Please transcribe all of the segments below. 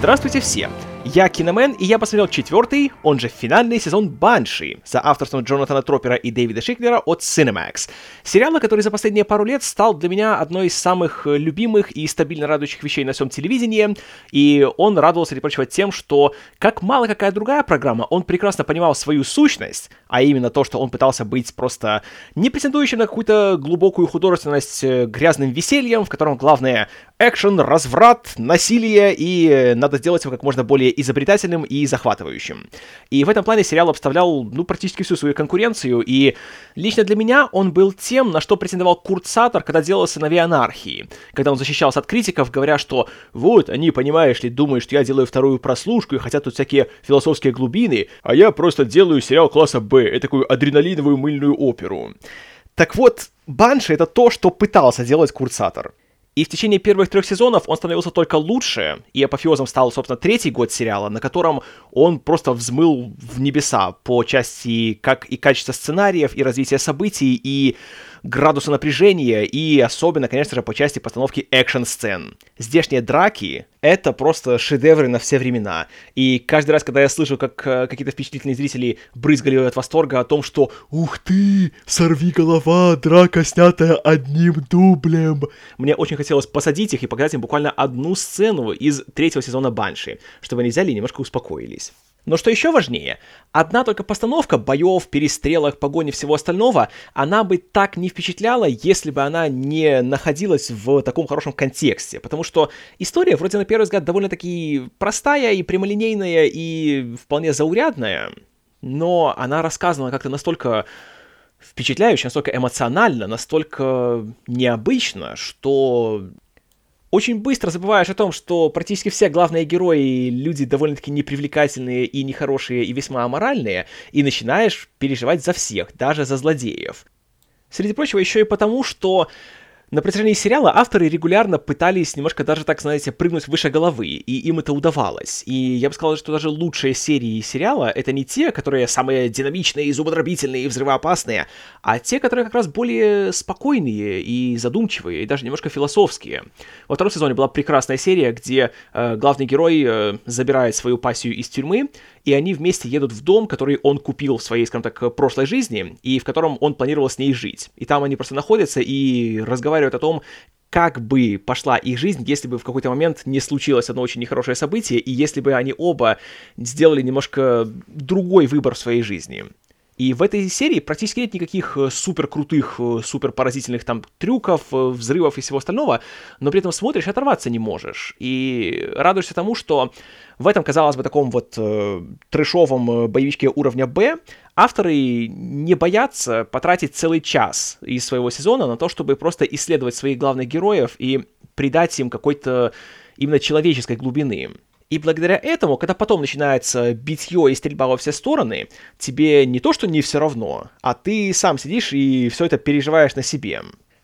Здравствуйте все! Я Киномен, и я посмотрел четвертый, он же финальный сезон Банши, за авторством Джонатана Тропера и Дэвида Шиклера от Cinemax. Сериала, который за последние пару лет стал для меня одной из самых э, любимых и стабильно радующих вещей на всем телевидении, и он радовался, среди прочего, тем, что, как мало какая другая программа, он прекрасно понимал свою сущность, а именно то, что он пытался быть просто не претендующим на какую-то глубокую художественность э, грязным весельем, в котором главное экшен, разврат, насилие, и э, надо сделать его как можно более изобретательным и захватывающим. И в этом плане сериал обставлял, ну, практически всю свою конкуренцию, и лично для меня он был тем, на что претендовал Курт Саттер, когда делал «Сыновей анархии», когда он защищался от критиков, говоря, что «вот, они, понимаешь ли, думают, что я делаю вторую прослушку и хотят тут всякие философские глубины, а я просто делаю сериал класса «Б», такую адреналиновую мыльную оперу». Так вот, Банши — это то, что пытался делать Курт. И в течение первых трех сезонов он становился только лучше, и апофеозом стал, собственно, третий год сериала, на котором он просто взмыл в небеса по части как и качества сценариев, и развития событий, и градуса напряжения и особенно, конечно же, по части постановки экшн-сцен. Здешние драки — это просто шедевры на все времена. И каждый раз, когда я слышу, как э, какие-то впечатлительные зрители брызгали от восторга о том, что «Ух ты! Сорви голова! Драка, снятая одним дублем!» Мне очень хотелось посадить их и показать им буквально одну сцену из третьего сезона Банши, чтобы они взяли и немножко успокоились. Но что еще важнее, одна только постановка боев, перестрелок, погони всего остального, она бы так не впечатляла, если бы она не находилась в таком хорошем контексте. Потому что история, вроде на первый взгляд, довольно-таки простая и прямолинейная и вполне заурядная, но она рассказана как-то настолько впечатляюще, настолько эмоционально, настолько необычно, что очень быстро забываешь о том, что практически все главные герои люди довольно-таки непривлекательные и нехорошие и весьма аморальные, и начинаешь переживать за всех, даже за злодеев. Среди прочего, еще и потому, что на протяжении сериала авторы регулярно пытались немножко даже, так знаете, прыгнуть выше головы, и им это удавалось. И я бы сказал, что даже лучшие серии сериала — это не те, которые самые динамичные, зубодробительные и взрывоопасные, а те, которые как раз более спокойные и задумчивые, и даже немножко философские. Во втором сезоне была прекрасная серия, где э, главный герой э, забирает свою пассию из тюрьмы, и они вместе едут в дом, который он купил в своей, скажем так, прошлой жизни, и в котором он планировал с ней жить. И там они просто находятся и разговаривают о том, как бы пошла их жизнь, если бы в какой-то момент не случилось одно очень нехорошее событие, и если бы они оба сделали немножко другой выбор в своей жизни. И в этой серии практически нет никаких э, супер крутых, э, супер поразительных там трюков, э, взрывов и всего остального, но при этом смотришь оторваться не можешь. И радуешься тому, что в этом, казалось бы, таком вот э, трэшовом боевичке уровня Б авторы не боятся потратить целый час из своего сезона на то, чтобы просто исследовать своих главных героев и придать им какой-то именно человеческой глубины. И благодаря этому, когда потом начинается битье и стрельба во все стороны, тебе не то, что не все равно, а ты сам сидишь и все это переживаешь на себе.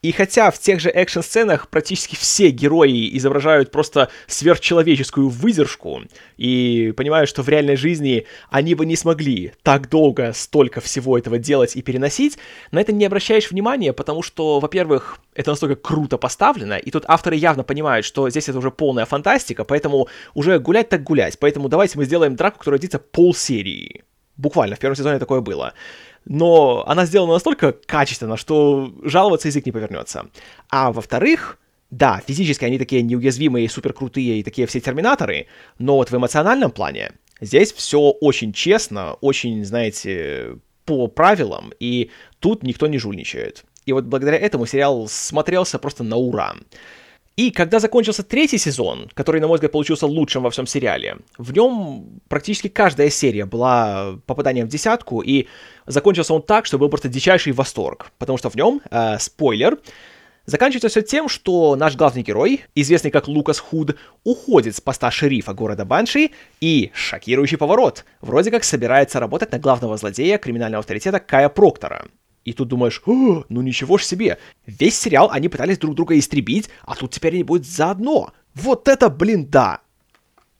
И хотя в тех же экшн-сценах практически все герои изображают просто сверхчеловеческую выдержку, и понимают, что в реальной жизни они бы не смогли так долго столько всего этого делать и переносить, на это не обращаешь внимания, потому что, во-первых, это настолько круто поставлено, и тут авторы явно понимают, что здесь это уже полная фантастика, поэтому уже гулять так гулять, поэтому давайте мы сделаем драку, которая длится полсерии. Буквально, в первом сезоне такое было но она сделана настолько качественно, что жаловаться язык не повернется. А во-вторых, да, физически они такие неуязвимые, супер крутые и такие все терминаторы, но вот в эмоциональном плане здесь все очень честно, очень, знаете, по правилам, и тут никто не жульничает. И вот благодаря этому сериал смотрелся просто на ура. И когда закончился третий сезон, который, на мой взгляд, получился лучшим во всем сериале, в нем практически каждая серия была попаданием в десятку, и закончился он так, что был просто дичайший восторг, потому что в нем, э, спойлер, Заканчивается все тем, что наш главный герой, известный как Лукас Худ, уходит с поста шерифа города Банши и, шокирующий поворот, вроде как собирается работать на главного злодея криминального авторитета Кая Проктора. И тут думаешь, ну ничего ж себе, весь сериал они пытались друг друга истребить, а тут теперь они будут заодно. Вот это, блин, да!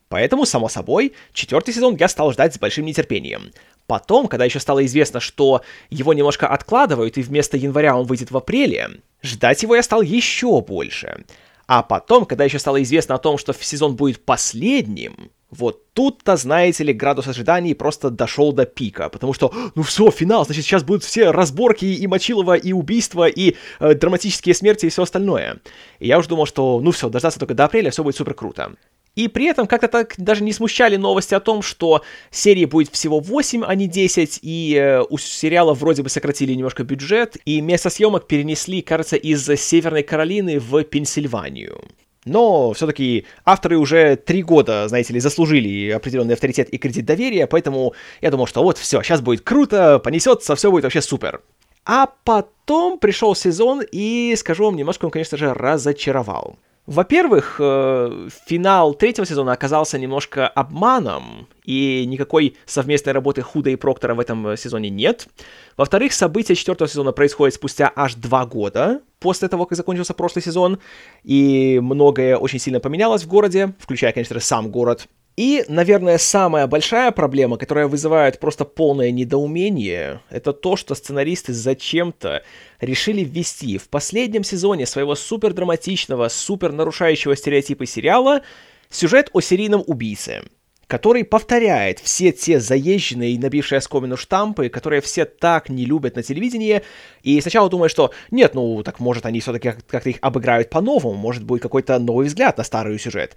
Поэтому, само собой, четвертый сезон я стал ждать с большим нетерпением. Потом, когда еще стало известно, что его немножко откладывают, и вместо января он выйдет в апреле, ждать его я стал еще больше. А потом, когда еще стало известно о том, что сезон будет последним, вот тут-то, знаете ли, градус ожиданий просто дошел до пика, потому что, ну все, финал, значит, сейчас будут все разборки и Мочилова, и убийства, и э, драматические смерти, и все остальное. И я уже думал, что, ну все, дождаться только до апреля, все будет супер круто. И при этом как-то так даже не смущали новости о том, что серии будет всего 8, а не 10, и э, у сериала вроде бы сократили немножко бюджет, и место съемок перенесли, кажется, из Северной Каролины в Пенсильванию. Но все-таки авторы уже три года, знаете ли, заслужили определенный авторитет и кредит доверия, поэтому я думал, что вот все, сейчас будет круто, понесется, все будет вообще супер. А потом пришел сезон, и, скажу вам, немножко он, конечно же, разочаровал. Во-первых, э, финал третьего сезона оказался немножко обманом, и никакой совместной работы Худа и Проктора в этом сезоне нет. Во-вторых, события четвертого сезона происходят спустя аж два года после того, как закончился прошлый сезон, и многое очень сильно поменялось в городе, включая, конечно же, сам город. И, наверное, самая большая проблема, которая вызывает просто полное недоумение, это то, что сценаристы зачем-то решили ввести в последнем сезоне своего супер драматичного, супер нарушающего стереотипы сериала сюжет о серийном убийце, который повторяет все те заезженные и набившие оскомину штампы, которые все так не любят на телевидении, и сначала думаешь, что нет, ну так может они все-таки как-то их обыграют по-новому, может будет какой-то новый взгляд на старый сюжет.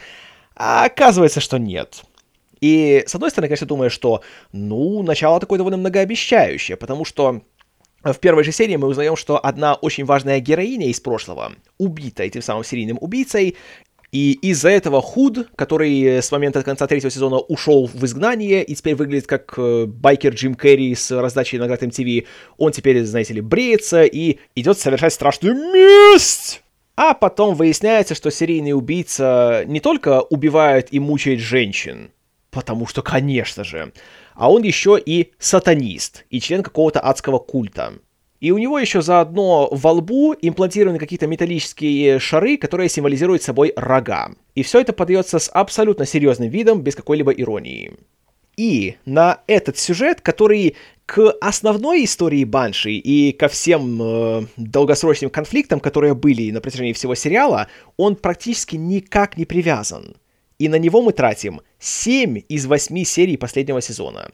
А оказывается, что нет. И, с одной стороны, конечно, думаю, что, ну, начало такое довольно многообещающее, потому что в первой же серии мы узнаем, что одна очень важная героиня из прошлого убита этим самым серийным убийцей, и из-за этого Худ, который с момента конца третьего сезона ушел в изгнание и теперь выглядит как э, байкер Джим Керри с раздачей наград MTV, он теперь, знаете ли, бреется и идет совершать страшную месть а потом выясняется, что серийный убийца не только убивает и мучает женщин, потому что, конечно же, а он еще и сатанист, и член какого-то адского культа. И у него еще заодно во лбу имплантированы какие-то металлические шары, которые символизируют собой рога. И все это подается с абсолютно серьезным видом, без какой-либо иронии. И на этот сюжет, который к основной истории Банши и ко всем э, долгосрочным конфликтам, которые были на протяжении всего сериала, он практически никак не привязан. И на него мы тратим 7 из 8 серий последнего сезона.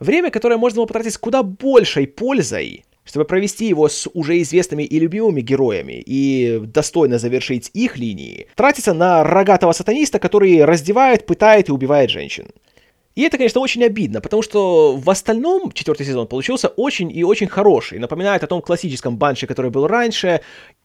Время, которое можно было потратить с куда большей пользой, чтобы провести его с уже известными и любимыми героями и достойно завершить их линии, тратится на рогатого сатаниста, который раздевает, пытает и убивает женщин. И это, конечно, очень обидно, потому что в остальном четвертый сезон получился очень и очень хороший. Напоминает о том классическом банше, который был раньше,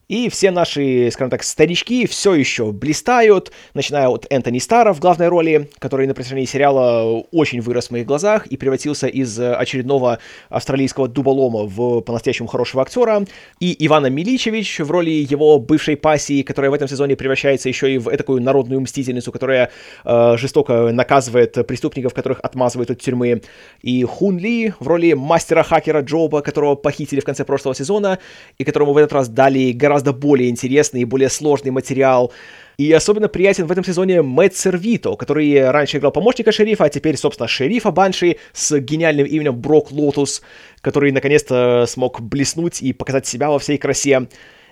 и все наши, скажем так, старички все еще блистают, начиная от Энтони Стара в главной роли, который на протяжении сериала очень вырос в моих глазах и превратился из очередного австралийского дуболома в по-настоящему хорошего актера, и Ивана Миличевич в роли его бывшей пассии, которая в этом сезоне превращается еще и в такую народную мстительницу, которая э, жестоко наказывает преступников, которых отмазывают от тюрьмы, и Хун Ли в роли мастера-хакера Джоба, которого похитили в конце прошлого сезона, и которому в этот раз дали гораздо гораздо более интересный и более сложный материал. И особенно приятен в этом сезоне Мэтт Сервито, который раньше играл помощника шерифа, а теперь, собственно, шерифа Банши с гениальным именем Брок Лотус, который наконец-то смог блеснуть и показать себя во всей красе.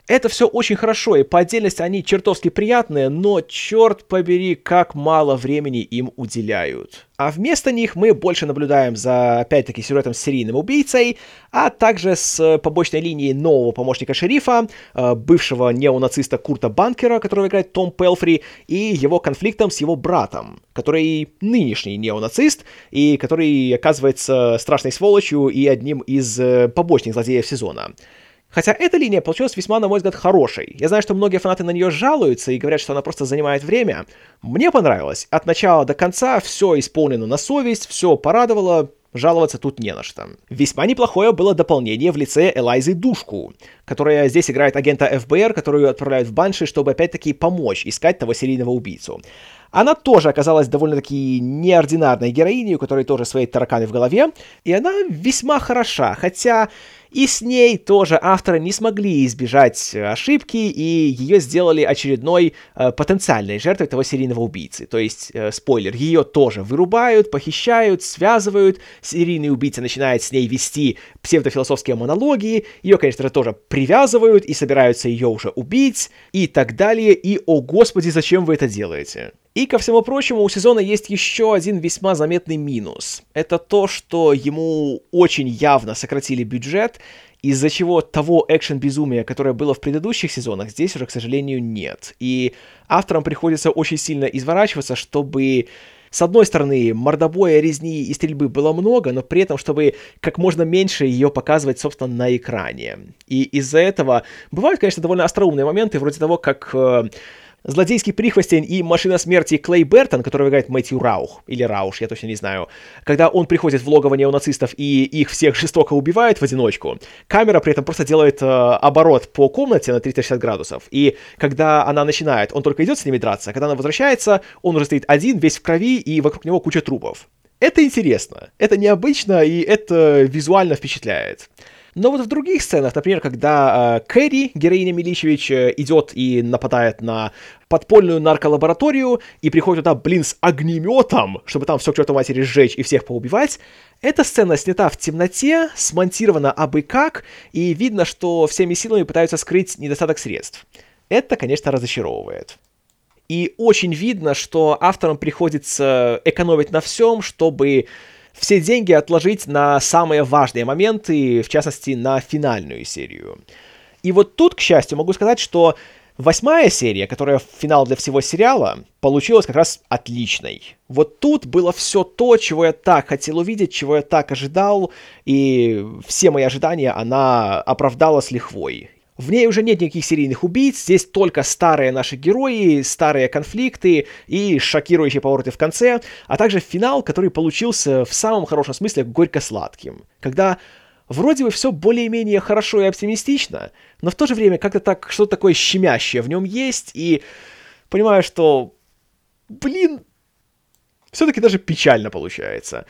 Это все очень хорошо, и по отдельности они чертовски приятные, но черт побери, как мало времени им уделяют. А вместо них мы больше наблюдаем за, опять-таки, сюжетом с серийным убийцей, а также с побочной линией нового помощника шерифа, э, бывшего неонациста Курта Банкера, которого играет Том Пелфри, и его конфликтом с его братом, который нынешний неонацист, и который оказывается страшной сволочью и одним из э, побочных злодеев сезона. Хотя эта линия получилась весьма, на мой взгляд, хорошей. Я знаю, что многие фанаты на нее жалуются и говорят, что она просто занимает время. Мне понравилось. От начала до конца все исполнено на совесть, все порадовало, жаловаться тут не на что. Весьма неплохое было дополнение в лице Элайзы Душку, которая здесь играет агента ФБР, которую отправляют в Банши, чтобы опять-таки помочь искать того серийного убийцу. Она тоже оказалась довольно-таки неординарной героиней, у которой тоже свои тараканы в голове, и она весьма хороша, хотя и с ней тоже авторы не смогли избежать э, ошибки, и ее сделали очередной э, потенциальной жертвой того серийного убийцы. То есть, э, спойлер, ее тоже вырубают, похищают, связывают, серийный убийца начинает с ней вести псевдофилософские монологи, ее, конечно же, тоже привязывают и собираются ее уже убить и так далее, и «О господи, зачем вы это делаете?» И, ко всему прочему, у сезона есть еще один весьма заметный минус. Это то, что ему очень явно сократили бюджет, из-за чего того экшен-безумия, которое было в предыдущих сезонах, здесь уже, к сожалению, нет. И авторам приходится очень сильно изворачиваться, чтобы с одной стороны, мордобоя, резни и стрельбы было много, но при этом, чтобы как можно меньше ее показывать, собственно, на экране. И из-за этого бывают, конечно, довольно остроумные моменты, вроде того, как э, злодейский прихвостень и машина смерти Клей Бертон, который играет Мэтью Раух, или Рауш, я точно не знаю, когда он приходит в логово неонацистов и их всех жестоко убивает в одиночку, камера при этом просто делает э, оборот по комнате на 360 градусов, и когда она начинает, он только идет с ними драться, а когда она возвращается, он уже стоит один, весь в крови, и вокруг него куча трупов. Это интересно, это необычно, и это визуально впечатляет. Но вот в других сценах, например, когда э, Кэрри, героиня Миличевич, э, идет и нападает на подпольную нарколабораторию и приходит туда, блин, с огнеметом, чтобы там все к чертовой матери сжечь и всех поубивать, эта сцена снята в темноте, смонтирована абы как, и видно, что всеми силами пытаются скрыть недостаток средств. Это, конечно, разочаровывает. И очень видно, что авторам приходится экономить на всем, чтобы все деньги отложить на самые важные моменты, в частности, на финальную серию. И вот тут, к счастью, могу сказать, что восьмая серия, которая финал для всего сериала, получилась как раз отличной. Вот тут было все то, чего я так хотел увидеть, чего я так ожидал, и все мои ожидания она оправдала с лихвой. В ней уже нет никаких серийных убийц, здесь только старые наши герои, старые конфликты и шокирующие повороты в конце, а также финал, который получился в самом хорошем смысле горько-сладким. Когда вроде бы все более-менее хорошо и оптимистично, но в то же время как-то так что-то такое щемящее в нем есть, и понимаю, что, блин, все-таки даже печально получается.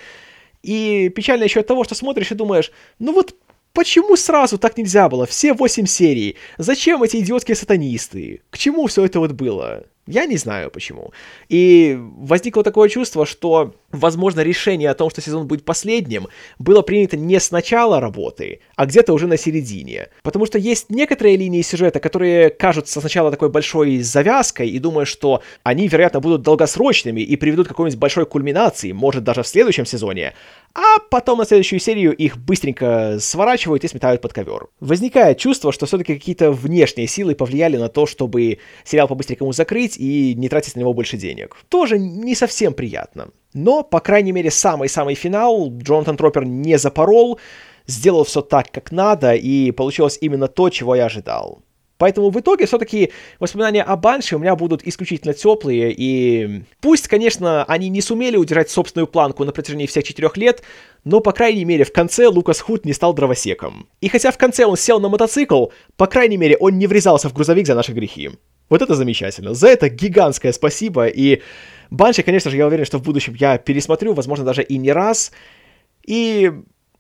И печально еще от того, что смотришь и думаешь, ну вот Почему сразу так нельзя было? Все восемь серий. Зачем эти идиотские сатанисты? К чему все это вот было? Я не знаю почему. И возникло такое чувство, что, возможно, решение о том, что сезон будет последним, было принято не с начала работы, а где-то уже на середине. Потому что есть некоторые линии сюжета, которые кажутся сначала такой большой завязкой, и думаю, что они, вероятно, будут долгосрочными и приведут к какой-нибудь большой кульминации, может, даже в следующем сезоне. А потом на следующую серию их быстренько сворачивают и сметают под ковер. Возникает чувство, что все-таки какие-то внешние силы повлияли на то, чтобы сериал побыстрее закрыть, тратить и не тратить на него больше денег. Тоже не совсем приятно. Но, по крайней мере, самый-самый финал Джонатан Тропер не запорол, сделал все так, как надо, и получилось именно то, чего я ожидал. Поэтому в итоге все-таки воспоминания о Банше у меня будут исключительно теплые, и пусть, конечно, они не сумели удержать собственную планку на протяжении всех четырех лет, но, по крайней мере, в конце Лукас Худ не стал дровосеком. И хотя в конце он сел на мотоцикл, по крайней мере, он не врезался в грузовик за наши грехи. Вот это замечательно. За это гигантское спасибо. И Банши, конечно же, я уверен, что в будущем я пересмотрю, возможно, даже и не раз. И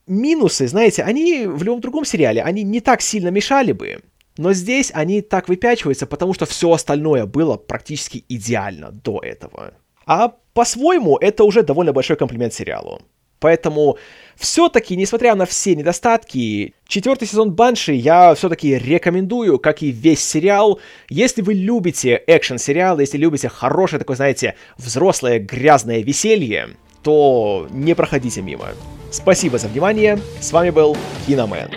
минусы, знаете, они в любом другом сериале, они не так сильно мешали бы. Но здесь они так выпячиваются, потому что все остальное было практически идеально до этого. А по-своему, это уже довольно большой комплимент сериалу. Поэтому все-таки, несмотря на все недостатки, четвертый сезон Банши я все-таки рекомендую, как и весь сериал. Если вы любите экшен-сериалы, если любите хорошее такое, знаете, взрослое грязное веселье, то не проходите мимо. Спасибо за внимание, с вами был Киномен.